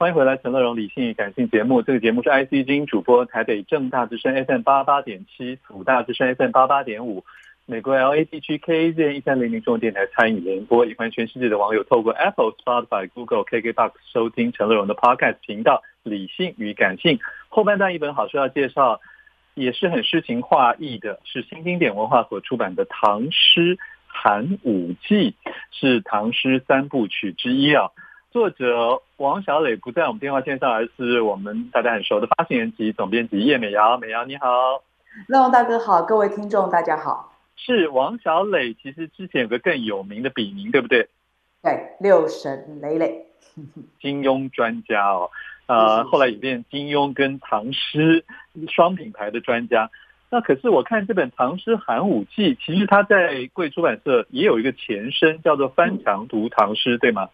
欢迎回来，陈乐融理性与感性节目。这个节目是 IC 之音主播，台北正大之声 FM 八八点七，辅大之声 FM 八八点五，美国 LA 地区 KAZ 一三零零中文电台参与联播，也欢迎全世界的网友透过 Apple、Spotify、Google、KKBox 收听陈乐融的 Podcast 频道《理性与感性》。后半段一本好书要介绍，也是很诗情画意的，是新经典文化所出版的《唐诗寒武纪》，是唐诗三部曲之一啊。作者王小磊不在我们电话线上，而是我们大家很熟的发行人及总编辑叶美瑶。美瑶你好，乐融大哥好，各位听众大家好。是王小磊，其实之前有个更有名的笔名，对不对？对，六神磊磊，金庸专家哦。呃，后来也变金庸跟唐诗双品牌的专家。那可是我看这本《唐诗寒武纪》，其实它在贵出版社也有一个前身，叫做《翻墙读唐诗》，对吗？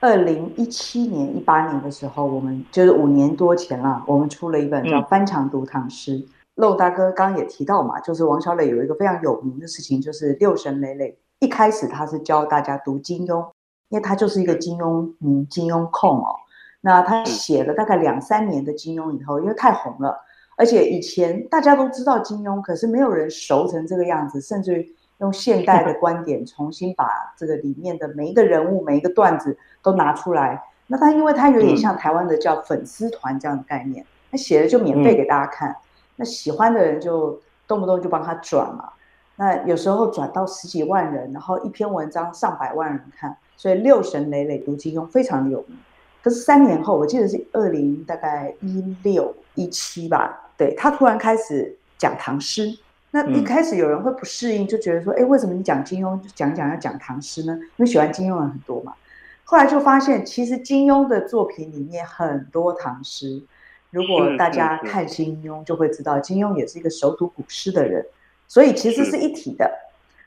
二零一七年、一八年的时候，我们就是五年多前了，我们出了一本叫《翻墙读唐诗》。漏、嗯、大哥刚刚也提到嘛，就是王小磊有一个非常有名的事情，就是六神磊磊。一开始他是教大家读金庸，因为他就是一个金庸迷、金庸控哦。那他写了大概两三年的金庸以后，因为太红了，而且以前大家都知道金庸，可是没有人熟成这个样子，甚至于。用现代的观点重新把这个里面的每一个人物、每一个段子都拿出来。那他因为他有点像台湾的叫粉丝团这样的概念，他写了就免费给大家看。那喜欢的人就动不动就帮他转嘛。那有时候转到十几万人，然后一篇文章上百万人看，所以六神磊磊读金庸非常的有名。可是三年后，我记得是二零大概一六一七吧，对，他突然开始讲唐诗。那一开始有人会不适应，就觉得说，哎，为什么你讲金庸讲讲要讲唐诗呢？因为喜欢金庸的人很多嘛。后来就发现，其实金庸的作品里面很多唐诗。如果大家看金庸，就会知道金庸也是一个熟读古诗的人，所以其实是一体的。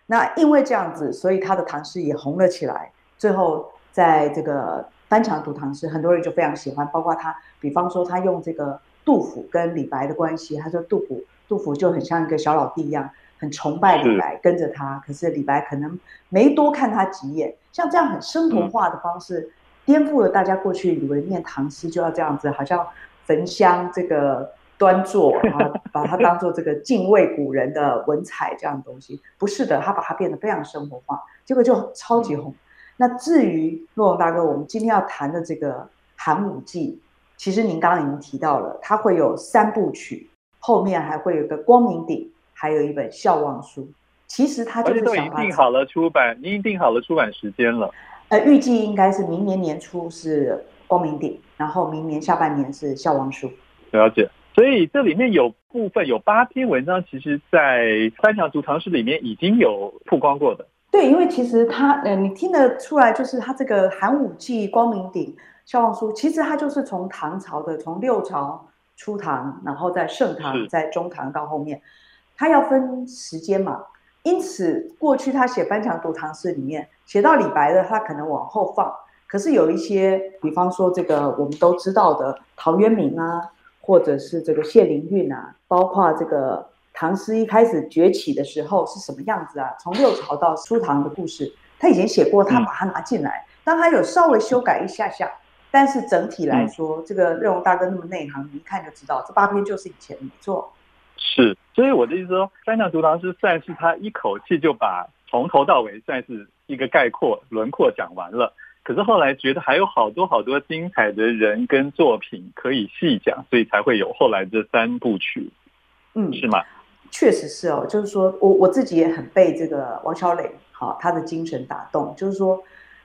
那因为这样子，所以他的唐诗也红了起来。最后在这个翻墙读唐诗，很多人就非常喜欢，包括他，比方说他用这个杜甫跟李白的关系，他说杜甫。杜甫就很像一个小老弟一样，很崇拜李白，跟着他。可是李白可能没多看他几眼，像这样很生活化的方式，颠覆了大家过去以为念唐诗就要这样子，好像焚香这个端坐，然后把它当做这个敬畏古人的文采这样的东西。不是的，他把它变得非常生活化，结果就超级红。那至于洛龙大哥，我们今天要谈的这个寒武纪，其实您刚刚已经提到了，它会有三部曲。后面还会有个光明顶，还有一本笑忘书。其实他就是都已经定好了出版，已经定好了出版时间了。呃，预计应该是明年年初是光明顶，然后明年下半年是笑忘书。了解。所以这里面有部分有八篇文章，其实在《翻墙读唐诗》里面已经有曝光过的。对，因为其实他，呃，你听得出来，就是他这个寒武纪、光明顶、笑忘书，其实他就是从唐朝的，从六朝。初唐，然后在盛唐，在中唐到后面，他要分时间嘛，因此过去他写《翻墙读唐诗》里面写到李白的，他可能往后放。可是有一些，比方说这个我们都知道的陶渊明啊，或者是这个谢灵运啊，包括这个唐诗一开始崛起的时候是什么样子啊？从六朝到初唐的故事，他以前写过，他把它拿进来，当他有稍微修改一下下。但是整体来说，嗯、这个乐融大哥那么内行，你一看就知道，这八篇就是以前没错。是，所以我的意思说，翻墙读唐诗算是他一口气就把从头到尾算是一个概括轮廓讲完了。可是后来觉得还有好多好多精彩的人跟作品可以细讲，所以才会有后来这三部曲。嗯，是吗？确实是哦，就是说我我自己也很被这个王小磊好他的精神打动，就是说。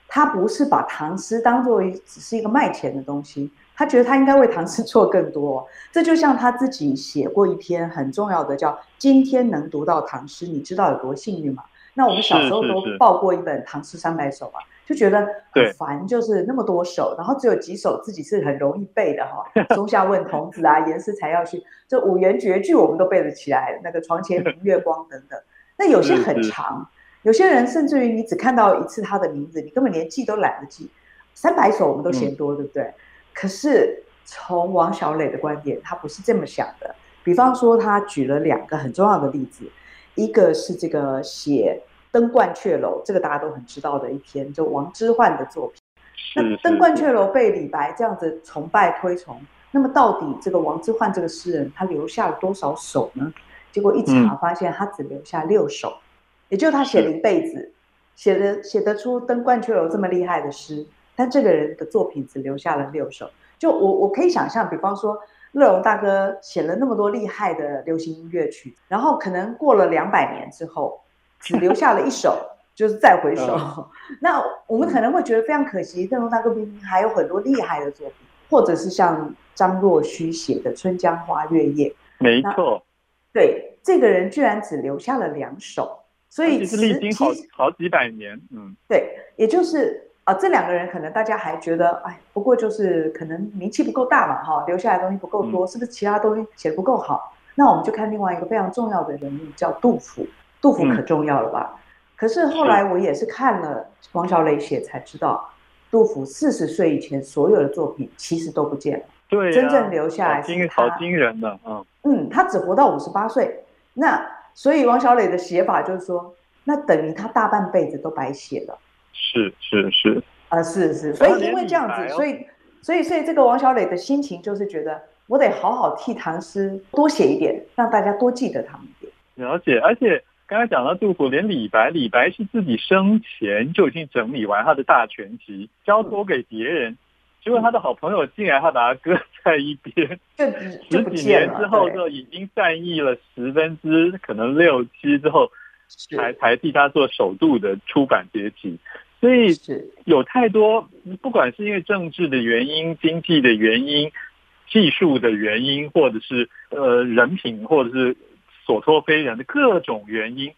他不是把唐诗当作只是一个卖钱的东西，他觉得他应该为唐诗 做更多。这就像他自己写过一篇很重要的叫《今天能读到唐诗》，你知道有多幸运吗？那我们小时候都抱过一本《唐诗三百首》吧，就觉得很烦，就是那么多首，然后只有几首自己是很容易背的哈，《松下问童子》啊，《言师才要去》，这五言绝句我们都背得起来，那个床前明月光等等。那有些很长。有些人甚至于你只看到一次他的名字，你根本连记都懒得记。三百首我们都嫌多，对不对？可是从王小磊的观点，他不是这么想的。比方说，他举了两个很重要的例子，一个是这个写《登鹳雀楼》，这个大家都很知道的一篇，就王之涣的作品。那登鹳雀楼被李白这样子崇拜推崇，那么到底这个王之涣这个诗人他留下了多少首呢？结果一查发现他只留下六首，嗯、也就他写了一辈子，写的写得出登鹳雀楼这么厉害的诗，但这个人的作品只留下了六首。就我我可以想象，比方说乐融大哥写了那么多厉害的流行音乐曲，然后可能过了两百年之后，只留下了一首，就是再回首。那我们可能会觉得非常可惜，乐融大哥明明还有很多厉害的作品，或者是像张若虚写的《春江花月夜》，没错。对，这个人居然只留下了两首，所以其实历经好好几百年，嗯，对，也就是啊、呃，这两个人可能大家还觉得，哎，不过就是可能名气不够大嘛，哈，留下来的东西不够多，嗯、是不是其他东西写得不够好？那我们就看另外一个非常重要的人物，叫杜甫。杜甫可重要了吧？嗯、可是后来我也是看了王小磊写才知道，杜甫四十岁以前所有的作品其实都不见了。对、啊，真正留下来好惊人的，嗯嗯，他只活到五十八岁，那所以王小磊的写法就是说，那等于他大半辈子都白写了。是是是，啊、呃、是是，所以因为这样子，所以所以所以这个王小磊的心情就是觉得，我得好好替唐诗多写一点，让大家多记得他们一点。了解，而且刚才讲到杜甫，连李白，李白是自己生前就已经整理完他的大全集，交托给别人。嗯结果他的好朋友竟然他把他搁在一边，十几年之后就已经散佚了十分之可能六七之后，才才替他做首度的出版结集。所以有太多，不管是因为政治的原因、经济的原因、技术的原因，或者是呃人品，或者是所托非人的各种原因。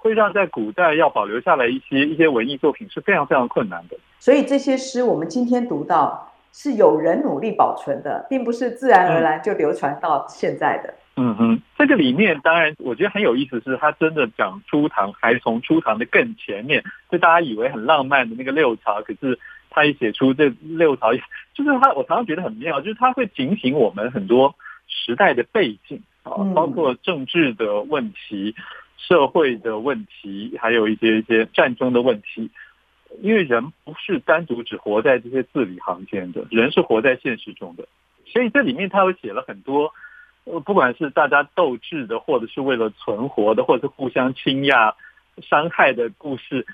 会让在古代要保留下来一些一些文艺作品是非常非常困难的。所以这些诗我们今天读到是有人努力保存的，并不是自然而然就流传到现在的。嗯哼，这个里面当然我觉得很有意思，是他真的讲初唐，还从初唐的更前面，就大家以为很浪漫的那个六朝，可是他一写出这六朝，就是他我常常觉得很妙，就是他会警醒我们很多时代的背景啊，包括政治的问题。社会的问题，还有一些一些战争的问题，因为人不是单独只活在这些字里行间的，人是活在现实中的，所以这里面他有写了很多，呃，不管是大家斗智的，或者是为了存活的，或者是互相倾轧、伤害的故事。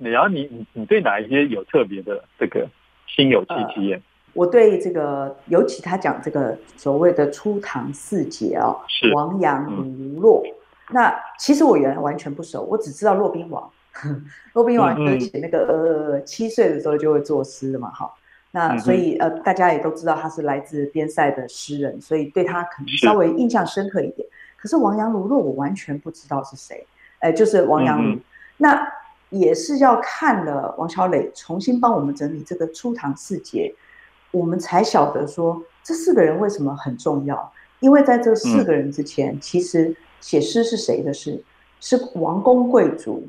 然后你你你对哪一些有特别的这个心有戚戚焉？我对这个，尤其他讲这个所谓的初唐四杰啊，是王阳、卢骆。那其实我原来完全不熟，我只知道骆宾王。骆宾王就是写那个呃七岁的时候就会作诗的嘛，哈。那所以呃大家也都知道他是来自边塞的诗人，所以对他可能稍微印象深刻一点。可是王阳卢若我完全不知道是谁，哎，就是王阳卢。那也是要看了王小磊重新帮我们整理这个初唐四杰，我们才晓得说这四个人为什么很重要，因为在这四个人之前，其实。写诗是谁的事？是王公贵族，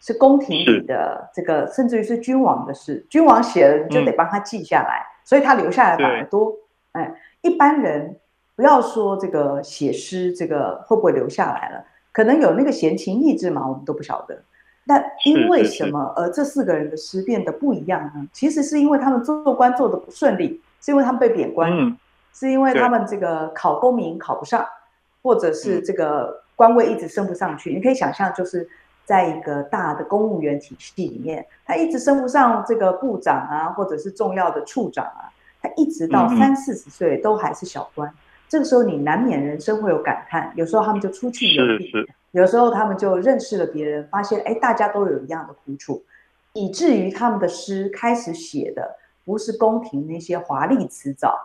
是宫廷里的这个，甚至于是君王的事。君王写了，你就得帮他记下来，嗯、所以他留下来反而多。哎，一般人不要说这个写诗，这个会不会留下来了？可能有那个闲情逸致嘛，我们都不晓得。但因为什么而这四个人的诗变得不一样呢？其实是因为他们做官做得不顺利，是因为他们被贬官，嗯、是因为他们这个考功名考不上。或者是这个官位一直升不上去，你可以想象，就是在一个大的公务员体系里面，他一直升不上这个部长啊，或者是重要的处长啊，他一直到三四十岁都还是小官。这个时候你难免人生会有感叹，有时候他们就出去游历，有时候他们就认识了别人，发现哎，大家都有一样的苦楚，以至于他们的诗开始写的不是宫廷那些华丽辞藻，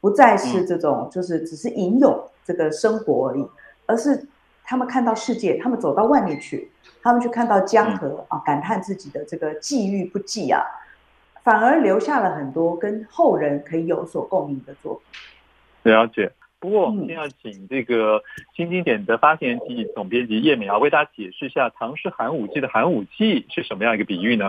不再是这种就是只是吟咏。这个生活而已，而是他们看到世界，他们走到外面去，他们去看到江河啊，感叹自己的这个际遇不济啊，反而留下了很多跟后人可以有所共鸣的作品。了解。不过我们先要请这个新经典的发行人及总编辑叶美瑶为大家解释一下《唐诗寒武纪》的寒武纪是什么样一个比喻呢？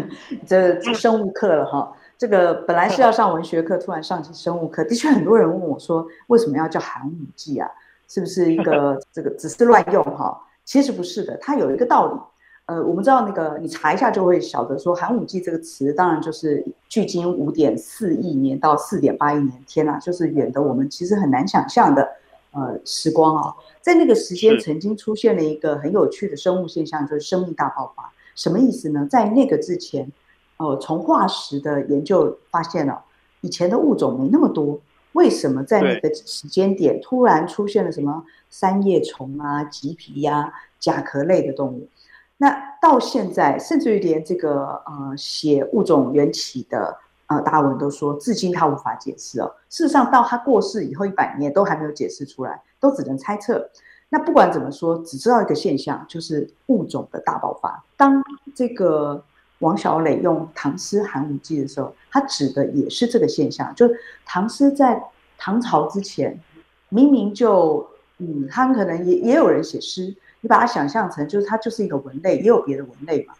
这生物课了哈。这个本来是要上文学课，突然上起生物课，的确很多人问我说，为什么要叫寒武纪啊？是不是一个 这个只是乱用哈？其实不是的，它有一个道理。呃，我们知道那个你查一下就会晓得说，寒武纪这个词，当然就是距今五点四亿年到四点八亿年，天呐，就是远的我们其实很难想象的呃时光啊、哦，在那个时间曾经出现了一个很有趣的生物现象，就是生命大爆发。什么意思呢？在那个之前，哦、呃，从化石的研究发现了以前的物种没那么多，为什么在那个时间点突然出现了什么三叶虫啊、棘皮呀、啊、甲壳类的动物？那到现在，甚至于连这个呃写物种缘起的呃达尔文都说，至今他无法解释哦。事实上，到他过世以后一百年都还没有解释出来，都只能猜测。那不管怎么说，只知道一个现象，就是物种的大爆发。当这个王小磊用唐诗《寒武纪》的时候，他指的也是这个现象，就是唐诗在唐朝之前，明明就嗯，他们可能也也有人写诗。你把它想象成，就是它就是一个文类，也有别的文类嘛，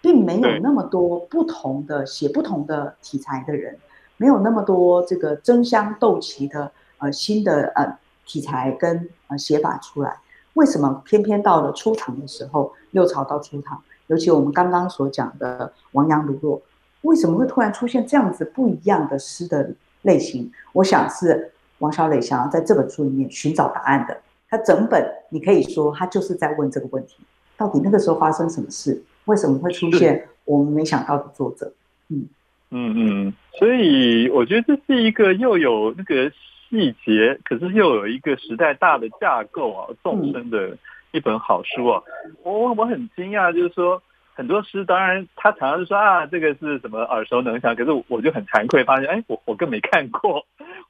并没有那么多不同的写不同的题材的人，没有那么多这个争相斗奇的呃新的呃题材跟呃写法出来。为什么偏偏到了初唐的时候，六朝到初唐，尤其我们刚刚所讲的亡羊芦洛，为什么会突然出现这样子不一样的诗的类型？我想是王小磊想要在这本书里面寻找答案的。他整本，你可以说他就是在问这个问题：到底那个时候发生什么事？为什么会出现我们没想到的作者？嗯嗯嗯，所以我觉得这是一个又有那个细节，可是又有一个时代大的架构啊，纵深的一本好书哦。我我很惊讶，就是说。很多诗，当然他常常就说啊，这个是什么耳熟能详，可是我就很惭愧，发现哎，我我更没看过，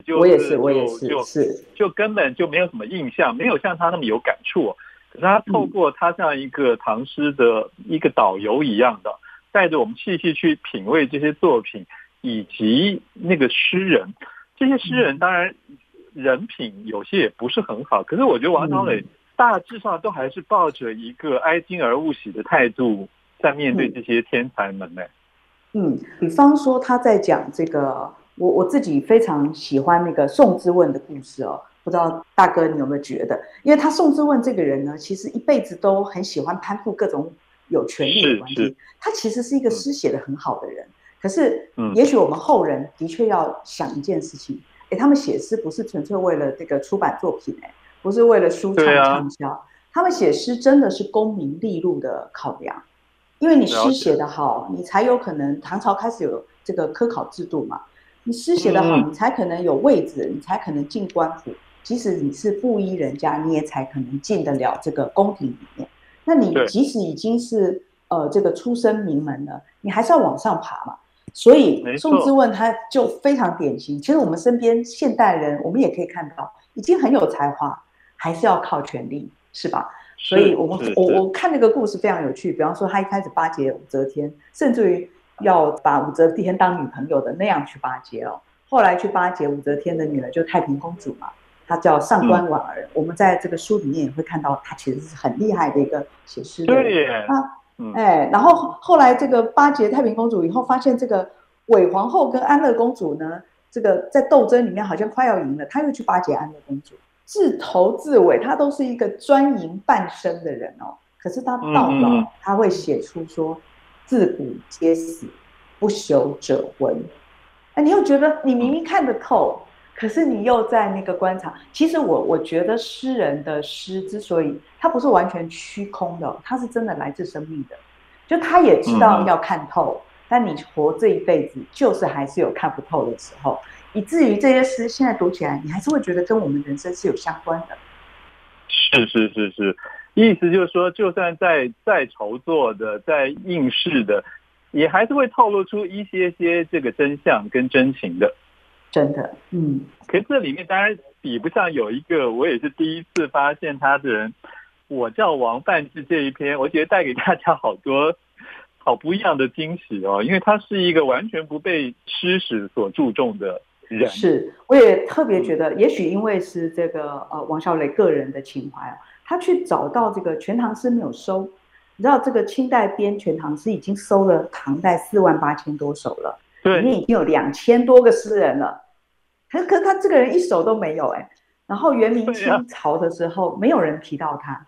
就 我也是，我也是，就是就根本就没有什么印象，没有像他那么有感触。可是他透过他像一个唐诗的一个导游一样的，带着我们细细去品味这些作品，以及那个诗人。这些诗人当然人品有些也不是很好，可是我觉得王小磊大致上都还是抱着一个哀今而勿喜的态度。在面对这些天才们呢？嗯，比方说他在讲这个，我我自己非常喜欢那个宋之问的故事哦。不知道大哥你有没有觉得？因为他宋之问这个人呢，其实一辈子都很喜欢攀附各种有权利的关系。他其实是一个诗写的很好的人，嗯、可是，也许我们后人的确要想一件事情：哎，他们写诗不是纯粹为了这个出版作品，哎，不是为了书唱畅销，啊、他们写诗真的是功名利禄的考量。因为你诗写得好，你才有可能。唐朝开始有这个科考制度嘛，你诗写得好，你才可能有位置，你才可能进官府。即使你是布衣人家，你也才可能进得了这个宫廷里面。那你即使已经是呃这个出身名门了，你还是要往上爬嘛。所以宋之问他就非常典型。其实我们身边现代人，我们也可以看到，已经很有才华，还是要靠权力，是吧？所以我们我我看那个故事非常有趣，比方说他一开始巴结武则天，甚至于要把武则天当女朋友的那样去巴结哦。后来去巴结武则天的女儿就太平公主嘛，她叫上官婉儿。嗯、我们在这个书里面也会看到，她其实是很厉害的一个写诗的人。对耶。嗯、哎，然后后来这个巴结太平公主以后，发现这个韦皇后跟安乐公主呢，这个在斗争里面好像快要赢了，她又去巴结安乐公主。自头至尾，他都是一个专营半生的人哦。可是他到老，他会写出说：“自古皆死，不朽者魂。”哎，你又觉得你明明看得透，可是你又在那个观察。其实我我觉得诗人的诗之所以他不是完全虚空的，他是真的来自生命的。就他也知道要看透，但你活这一辈子，就是还是有看不透的时候。以至于这些诗现在读起来，你还是会觉得跟我们人生是有相关的。是是是是，意思就是说，就算在在筹作的、在应试的，也还是会透露出一些些这个真相跟真情的。真的，嗯。可是这里面当然比不上有一个，我也是第一次发现他的人。我叫王范志这一篇，我觉得带给大家好多好不一样的惊喜哦，因为他是一个完全不被诗史所注重的。是，我也特别觉得，也许因为是这个呃王小磊个人的情怀啊，他去找到这个《全唐诗》没有收，你知道这个清代编《全唐诗》已经收了唐代四万八千多首了，对，里面已经有两千多个诗人了，可可他这个人一首都没有哎，然后元明清朝的时候没有人提到他，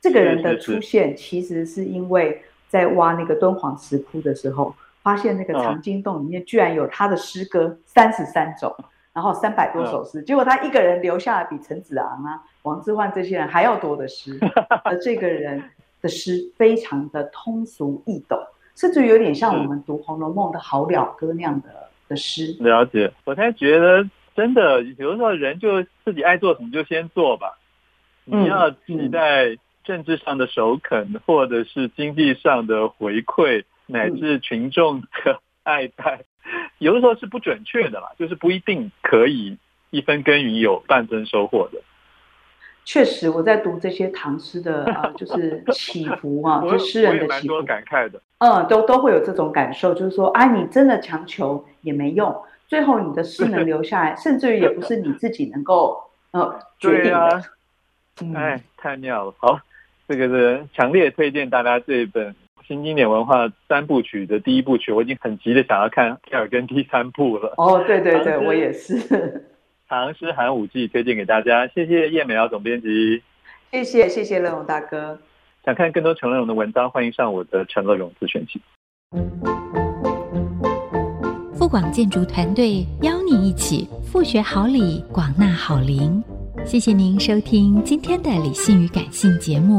这个人的出现其实是因为在挖那个敦煌石窟的时候，发现那个藏经洞里面居然有他的诗歌三十三种，然后三百多首诗，结果他一个人留下了比陈子昂啊、王之涣这些人还要多的诗，而这个人的诗非常的通俗易懂，甚至有点像我们读《红楼梦》的好了歌那样的的诗。了解，我才觉得真的，有的时候人就自己爱做什么就先做吧，你要期待政治上的首肯，嗯、或者是经济上的回馈，乃至群众的爱戴，嗯、有的时候是不准确的啦，就是不一定可以一分耕耘有半分收获的。确实，我在读这些唐诗的啊，就是起伏啊，就诗人的起伏，感慨的，嗯，都都会有这种感受，就是说，啊，你真的强求也没用，最后你的诗能留下来，甚至于也不是你自己能够呃决定的。哎，太妙了！好，这个是强烈推荐大家这一本新经典文化三部曲的第一部曲，我已经很急的想要看第二跟第三部了。哦，对对对，我也是。唐诗寒武纪推荐给大家，谢谢叶美瑶总编辑，谢谢谢谢乐荣大哥。想看更多陈乐融的文章，欢迎上我的陈乐融自选集。富广建筑团队邀你一起富学好礼，广纳好邻。谢谢您收听今天的理性与感性节目。